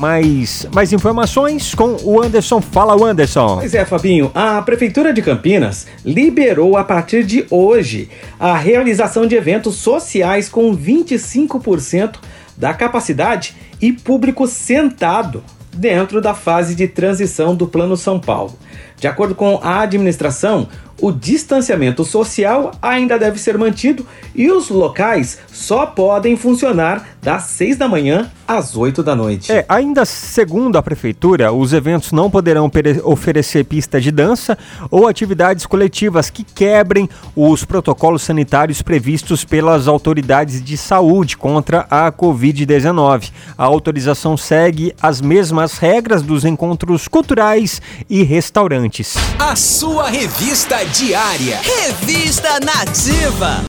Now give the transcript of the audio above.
Mais, mais informações com o Anderson. Fala, o Anderson. Pois é, Fabinho. A Prefeitura de Campinas liberou a partir de hoje a realização de eventos sociais com 25% da capacidade e público sentado dentro da fase de transição do Plano São Paulo. De acordo com a administração, o distanciamento social ainda deve ser mantido e os locais só podem funcionar das 6 da manhã às 8 da noite. É, ainda segundo a prefeitura, os eventos não poderão oferecer pista de dança ou atividades coletivas que quebrem os protocolos sanitários previstos pelas autoridades de saúde contra a Covid-19. A autorização segue as mesmas regras dos encontros culturais e restaurantes. A sua revista diária. Revista Nativa.